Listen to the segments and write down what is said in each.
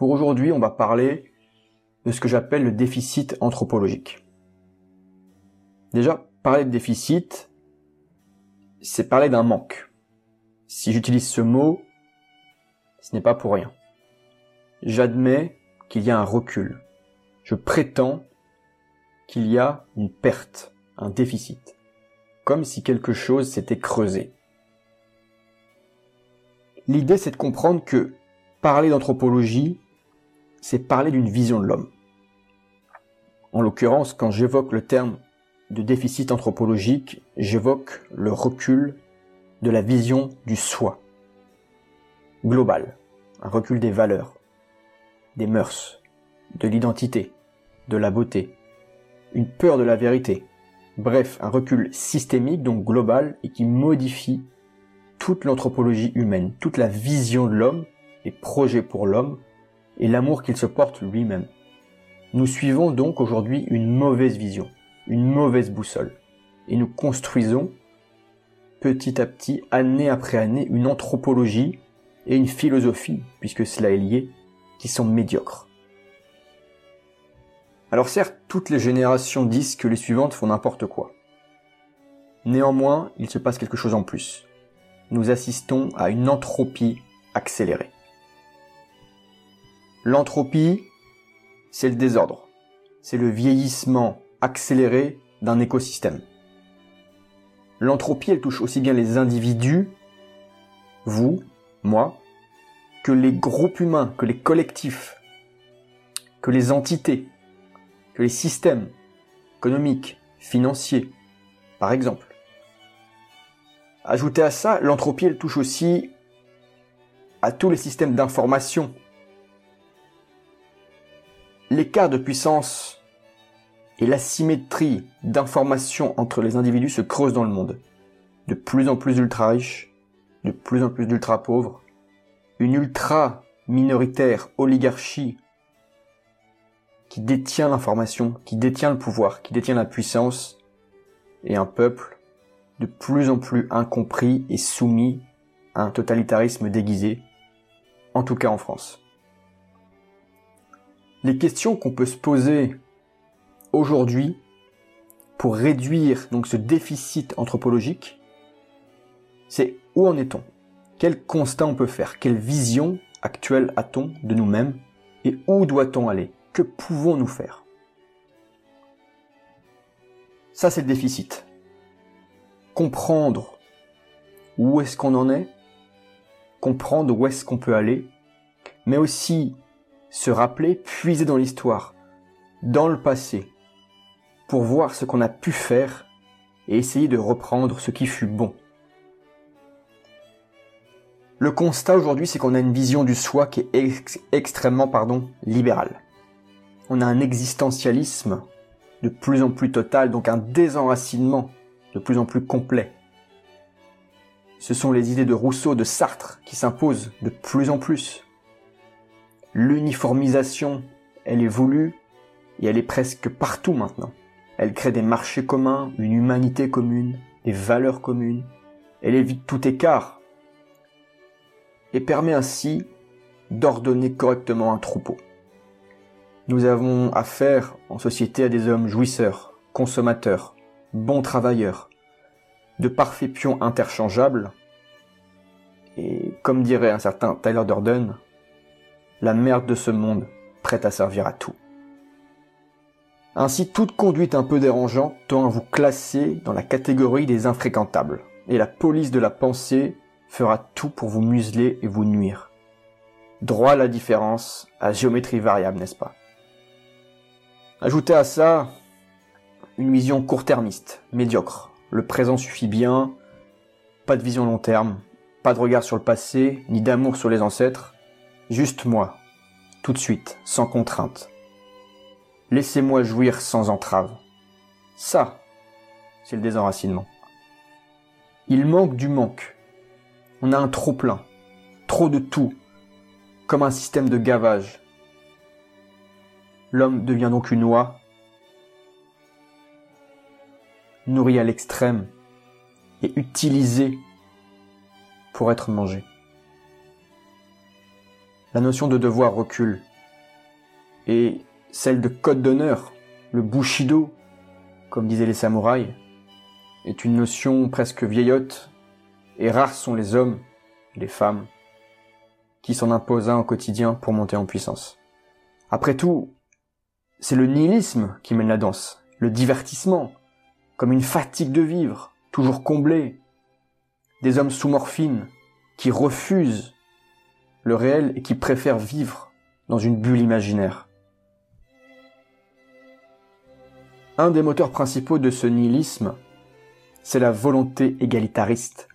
Pour aujourd'hui, on va parler de ce que j'appelle le déficit anthropologique. Déjà, parler de déficit, c'est parler d'un manque. Si j'utilise ce mot, ce n'est pas pour rien. J'admets qu'il y a un recul. Je prétends qu'il y a une perte, un déficit. Comme si quelque chose s'était creusé. L'idée, c'est de comprendre que parler d'anthropologie, c'est parler d'une vision de l'homme. En l'occurrence, quand j'évoque le terme de déficit anthropologique, j'évoque le recul de la vision du soi. Global, un recul des valeurs, des mœurs, de l'identité, de la beauté, une peur de la vérité. Bref, un recul systémique, donc global, et qui modifie toute l'anthropologie humaine, toute la vision de l'homme, les projets pour l'homme, et l'amour qu'il se porte lui-même. Nous suivons donc aujourd'hui une mauvaise vision, une mauvaise boussole, et nous construisons petit à petit, année après année, une anthropologie et une philosophie, puisque cela est lié, qui sont médiocres. Alors certes, toutes les générations disent que les suivantes font n'importe quoi. Néanmoins, il se passe quelque chose en plus. Nous assistons à une entropie accélérée. L'entropie, c'est le désordre. C'est le vieillissement accéléré d'un écosystème. L'entropie, elle touche aussi bien les individus, vous, moi, que les groupes humains, que les collectifs, que les entités, que les systèmes économiques, financiers, par exemple. Ajoutez à ça, l'entropie, elle touche aussi à tous les systèmes d'information. L'écart de puissance et l'asymétrie d'information entre les individus se creusent dans le monde. De plus en plus ultra riches, de plus en plus d'ultra pauvres, une ultra minoritaire oligarchie qui détient l'information, qui détient le pouvoir, qui détient la puissance, et un peuple de plus en plus incompris et soumis à un totalitarisme déguisé, en tout cas en France. Les questions qu'on peut se poser aujourd'hui pour réduire donc ce déficit anthropologique, c'est où en est-on? Quel constat on peut faire? Quelle vision actuelle a-t-on de nous-mêmes? Et où doit-on aller? Que pouvons-nous faire? Ça, c'est le déficit. Comprendre où est-ce qu'on en est, comprendre où est-ce qu'on peut aller, mais aussi se rappeler, puiser dans l'histoire, dans le passé, pour voir ce qu'on a pu faire et essayer de reprendre ce qui fut bon. Le constat aujourd'hui, c'est qu'on a une vision du soi qui est extrêmement, pardon, libérale on a un existentialisme de plus en plus total, donc un désenracinement de plus en plus complet. Ce sont les idées de Rousseau, de Sartre qui s'imposent de plus en plus. L'uniformisation, elle est voulue et elle est presque partout maintenant. Elle crée des marchés communs, une humanité commune, des valeurs communes. Elle évite tout écart et permet ainsi d'ordonner correctement un troupeau. Nous avons affaire en société à des hommes jouisseurs, consommateurs, bons travailleurs, de parfaits pions interchangeables, et comme dirait un certain Tyler Durden, la merde de ce monde prête à servir à tout. Ainsi, toute conduite un peu dérangeante tend à vous classer dans la catégorie des infréquentables, et la police de la pensée fera tout pour vous museler et vous nuire. Droit à la différence, à géométrie variable, n'est-ce pas? Ajoutez à ça une vision court-termiste, médiocre. Le présent suffit bien, pas de vision long terme, pas de regard sur le passé, ni d'amour sur les ancêtres, juste moi, tout de suite, sans contrainte. Laissez-moi jouir sans entrave. Ça, c'est le désenracinement. Il manque du manque. On a un trop plein, trop de tout, comme un système de gavage, L'homme devient donc une oie, nourrie à l'extrême et utilisée pour être mangé. La notion de devoir recule est celle de code d'honneur, le bushido, comme disaient les samouraïs, est une notion presque vieillotte, et rares sont les hommes, les femmes, qui s'en imposent un au quotidien pour monter en puissance. Après tout, c'est le nihilisme qui mène la danse, le divertissement, comme une fatigue de vivre, toujours comblée, des hommes sous morphine, qui refusent le réel et qui préfèrent vivre dans une bulle imaginaire. Un des moteurs principaux de ce nihilisme, c'est la volonté égalitariste,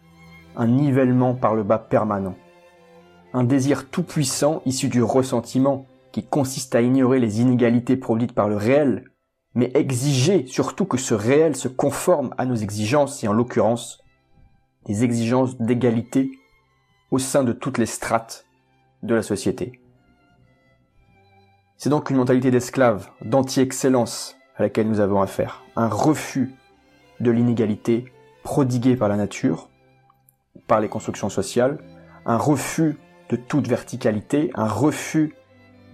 un nivellement par le bas permanent, un désir tout-puissant issu du ressentiment qui consiste à ignorer les inégalités produites par le réel, mais exiger surtout que ce réel se conforme à nos exigences et en l'occurrence des exigences d'égalité au sein de toutes les strates de la société. C'est donc une mentalité d'esclave, d'anti-excellence à laquelle nous avons affaire, un refus de l'inégalité prodiguée par la nature, par les constructions sociales, un refus de toute verticalité, un refus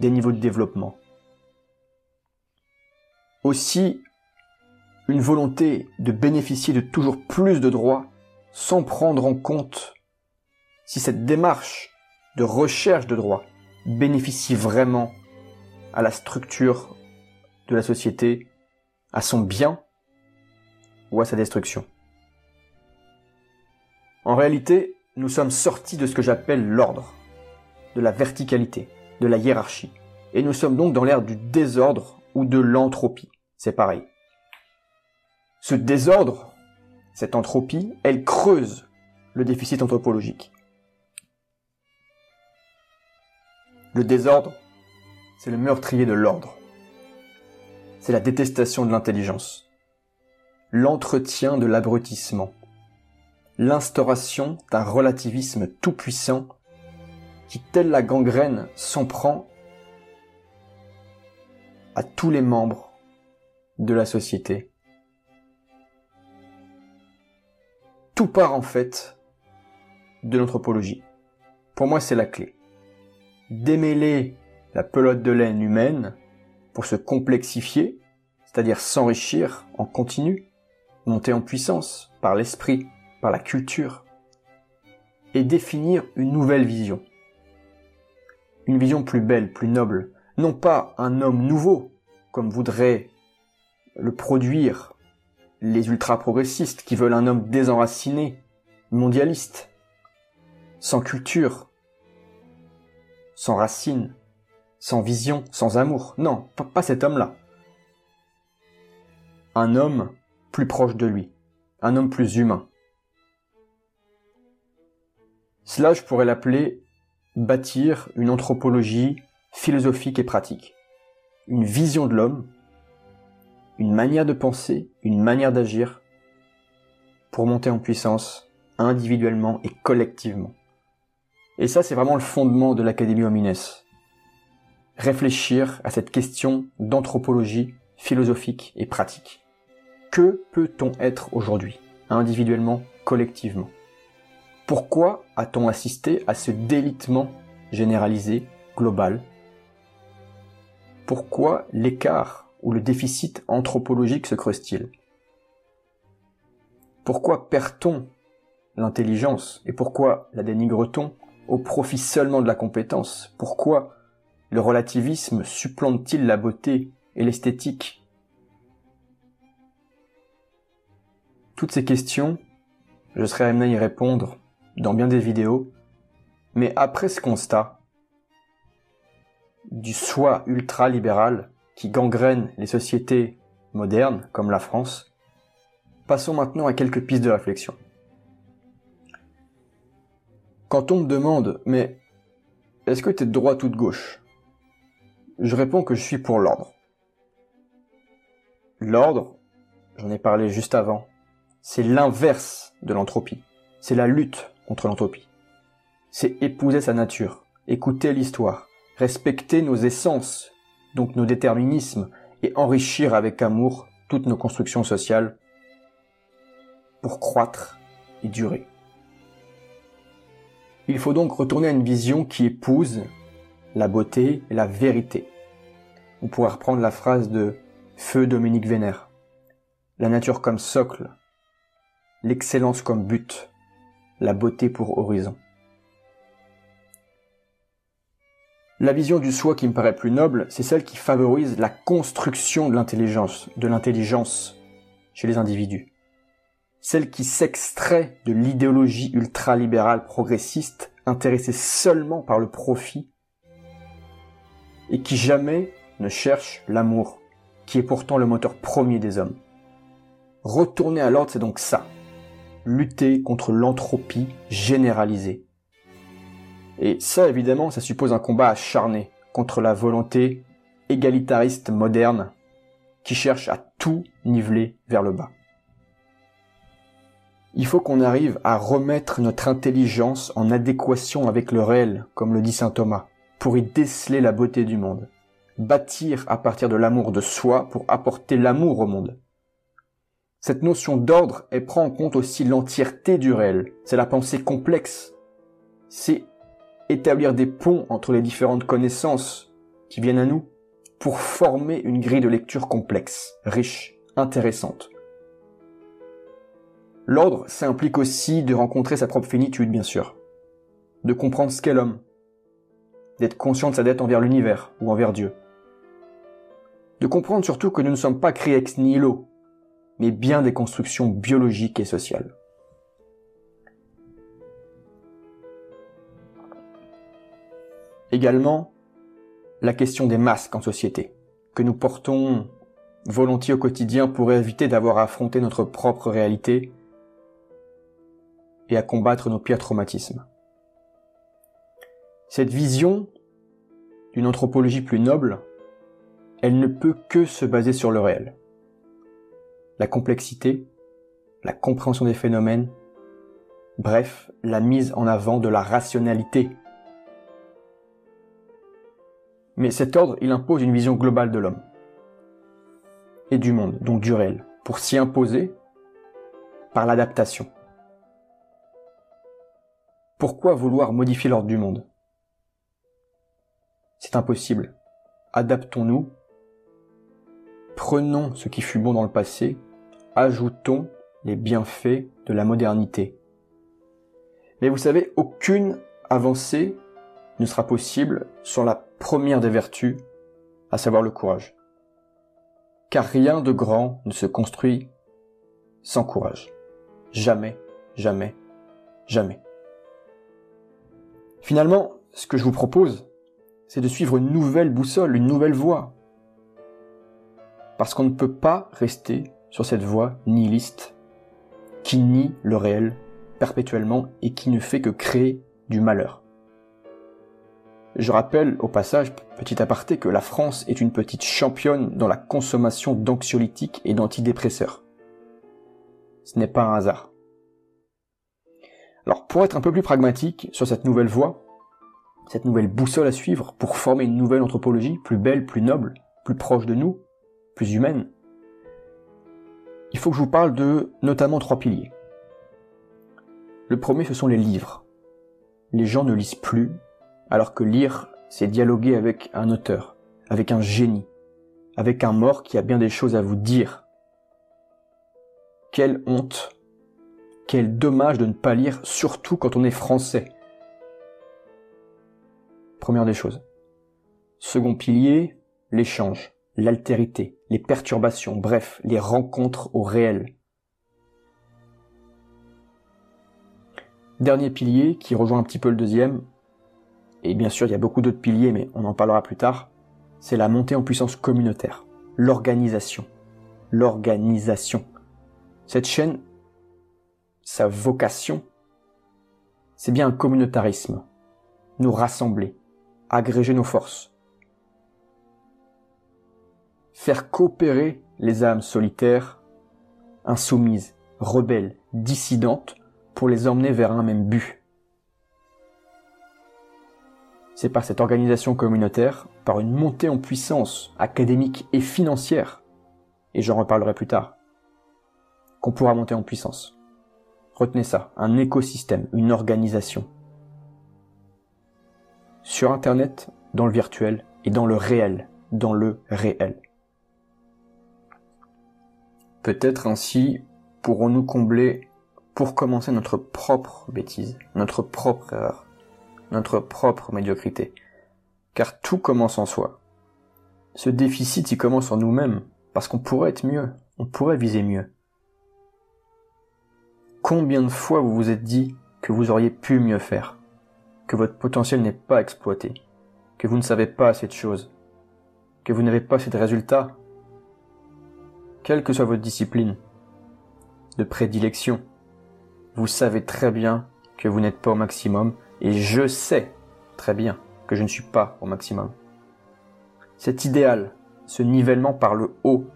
des niveaux de développement. Aussi, une volonté de bénéficier de toujours plus de droits sans prendre en compte si cette démarche de recherche de droits bénéficie vraiment à la structure de la société, à son bien ou à sa destruction. En réalité, nous sommes sortis de ce que j'appelle l'ordre, de la verticalité, de la hiérarchie, et nous sommes donc dans l'ère du désordre ou de l'entropie. C'est pareil. Ce désordre, cette entropie, elle creuse le déficit anthropologique. Le désordre, c'est le meurtrier de l'ordre. C'est la détestation de l'intelligence. L'entretien de l'abrutissement. L'instauration d'un relativisme tout-puissant qui, tel la gangrène, s'en prend à tous les membres de la société. Tout part en fait de l'anthropologie. Pour moi, c'est la clé démêler la pelote de laine humaine pour se complexifier, c'est-à-dire s'enrichir en continu, monter en puissance par l'esprit, par la culture, et définir une nouvelle vision. Une vision plus belle, plus noble, non pas un homme nouveau, comme voudraient le produire les ultra-progressistes qui veulent un homme désenraciné, mondialiste, sans culture, sans racines, sans vision, sans amour. Non, pas cet homme-là. Un homme plus proche de lui, un homme plus humain. Cela, je pourrais l'appeler bâtir une anthropologie philosophique et pratique. Une vision de l'homme, une manière de penser, une manière d'agir pour monter en puissance individuellement et collectivement. Et ça, c'est vraiment le fondement de l'Académie Homines. Réfléchir à cette question d'anthropologie philosophique et pratique. Que peut-on être aujourd'hui, individuellement, collectivement? Pourquoi a-t-on assisté à ce délitement généralisé, global? Pourquoi l'écart ou le déficit anthropologique se creuse-t-il? Pourquoi perd-on l'intelligence et pourquoi la dénigre-t-on au profit seulement de la compétence Pourquoi le relativisme supplante-t-il la beauté et l'esthétique? Toutes ces questions, je serais amené à y répondre dans bien des vidéos, mais après ce constat du soi ultra-libéral qui gangrène les sociétés modernes comme la France, passons maintenant à quelques pistes de réflexion. Quand on me demande, mais est-ce que tu es de droite ou de gauche? Je réponds que je suis pour l'ordre. L'ordre, j'en ai parlé juste avant, c'est l'inverse de l'entropie. C'est la lutte contre l'entropie. C'est épouser sa nature, écouter l'histoire, respecter nos essences, donc nos déterminismes, et enrichir avec amour toutes nos constructions sociales pour croître et durer. Il faut donc retourner à une vision qui épouse la beauté et la vérité. on pourrait reprendre la phrase de Feu Dominique Vénère. La nature comme socle, l'excellence comme but, la beauté pour horizon. La vision du soi qui me paraît plus noble, c'est celle qui favorise la construction de l'intelligence, de l'intelligence chez les individus. Celle qui s'extrait de l'idéologie ultralibérale progressiste intéressée seulement par le profit et qui jamais ne cherche l'amour, qui est pourtant le moteur premier des hommes. Retourner à l'ordre, c'est donc ça. Lutter contre l'entropie généralisée. Et ça, évidemment, ça suppose un combat acharné contre la volonté égalitariste moderne qui cherche à tout niveler vers le bas. Il faut qu'on arrive à remettre notre intelligence en adéquation avec le réel, comme le dit saint Thomas, pour y déceler la beauté du monde. Bâtir à partir de l'amour de soi pour apporter l'amour au monde. Cette notion d'ordre, elle prend en compte aussi l'entièreté du réel. C'est la pensée complexe. C'est établir des ponts entre les différentes connaissances qui viennent à nous pour former une grille de lecture complexe, riche, intéressante. L'ordre, ça implique aussi de rencontrer sa propre finitude, bien sûr. De comprendre ce qu'est l'homme. D'être conscient de sa dette envers l'univers ou envers Dieu. De comprendre surtout que nous ne sommes pas créés ex nihilo, mais bien des constructions biologiques et sociales. Également, la question des masques en société, que nous portons volontiers au quotidien pour éviter d'avoir à affronter notre propre réalité et à combattre nos pires traumatismes. Cette vision d'une anthropologie plus noble, elle ne peut que se baser sur le réel. La complexité, la compréhension des phénomènes, bref, la mise en avant de la rationalité mais cet ordre, il impose une vision globale de l'homme et du monde, donc du réel, pour s'y imposer par l'adaptation. Pourquoi vouloir modifier l'ordre du monde? C'est impossible. Adaptons-nous, prenons ce qui fut bon dans le passé, ajoutons les bienfaits de la modernité. Mais vous savez, aucune avancée ne sera possible sans la première des vertus, à savoir le courage. Car rien de grand ne se construit sans courage. Jamais, jamais, jamais. Finalement, ce que je vous propose, c'est de suivre une nouvelle boussole, une nouvelle voie. Parce qu'on ne peut pas rester sur cette voie nihiliste qui nie le réel perpétuellement et qui ne fait que créer du malheur. Je rappelle au passage, petit aparté, que la France est une petite championne dans la consommation d'anxiolytiques et d'antidépresseurs. Ce n'est pas un hasard. Alors pour être un peu plus pragmatique sur cette nouvelle voie, cette nouvelle boussole à suivre pour former une nouvelle anthropologie plus belle, plus noble, plus proche de nous, plus humaine, il faut que je vous parle de notamment trois piliers. Le premier, ce sont les livres. Les gens ne lisent plus alors que lire, c'est dialoguer avec un auteur, avec un génie, avec un mort qui a bien des choses à vous dire. Quelle honte, quel dommage de ne pas lire, surtout quand on est français. Première des choses. Second pilier, l'échange, l'altérité, les perturbations, bref, les rencontres au réel. Dernier pilier, qui rejoint un petit peu le deuxième, et bien sûr il y a beaucoup d'autres piliers, mais on en parlera plus tard, c'est la montée en puissance communautaire, l'organisation. L'organisation. Cette chaîne, sa vocation, c'est bien un communautarisme. Nous rassembler, agréger nos forces. Faire coopérer les âmes solitaires, insoumises, rebelles, dissidentes, pour les emmener vers un même but c'est par cette organisation communautaire, par une montée en puissance académique et financière, et j'en reparlerai plus tard, qu'on pourra monter en puissance. Retenez ça, un écosystème, une organisation. Sur Internet, dans le virtuel et dans le réel, dans le réel. Peut-être ainsi pourrons-nous combler pour commencer notre propre bêtise, notre propre erreur, notre propre médiocrité. Car tout commence en soi. Ce déficit, il commence en nous-mêmes, parce qu'on pourrait être mieux, on pourrait viser mieux. Combien de fois vous vous êtes dit que vous auriez pu mieux faire, que votre potentiel n'est pas exploité, que vous ne savez pas assez de choses, que vous n'avez pas assez de résultats, quelle que soit votre discipline, de prédilection, vous savez très bien que vous n'êtes pas au maximum et je sais très bien que je ne suis pas au maximum. Cet idéal, ce nivellement par le haut,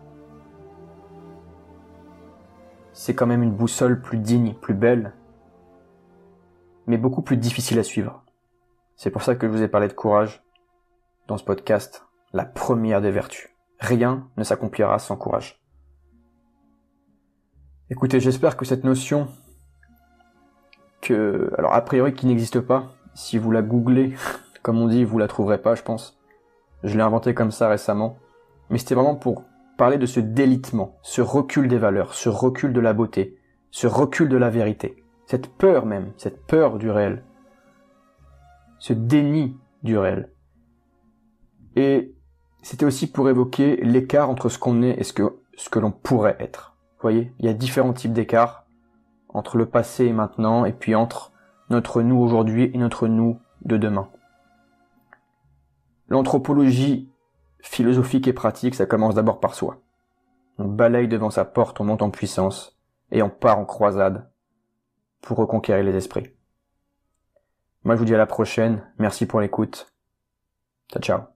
c'est quand même une boussole plus digne, plus belle, mais beaucoup plus difficile à suivre. C'est pour ça que je vous ai parlé de courage dans ce podcast, la première des vertus. Rien ne s'accomplira sans courage. Écoutez, j'espère que cette notion que, alors a priori qui n'existe pas, si vous la googlez, comme on dit, vous la trouverez pas, je pense. Je l'ai inventé comme ça récemment. Mais c'était vraiment pour parler de ce délitement, ce recul des valeurs, ce recul de la beauté, ce recul de la vérité, cette peur même, cette peur du réel, ce déni du réel. Et c'était aussi pour évoquer l'écart entre ce qu'on est et ce que, ce que l'on pourrait être. Vous voyez, il y a différents types d'écarts entre le passé et maintenant, et puis entre notre nous aujourd'hui et notre nous de demain. L'anthropologie philosophique et pratique, ça commence d'abord par soi. On balaye devant sa porte, on monte en puissance, et on part en croisade pour reconquérir les esprits. Moi je vous dis à la prochaine, merci pour l'écoute. Ciao ciao.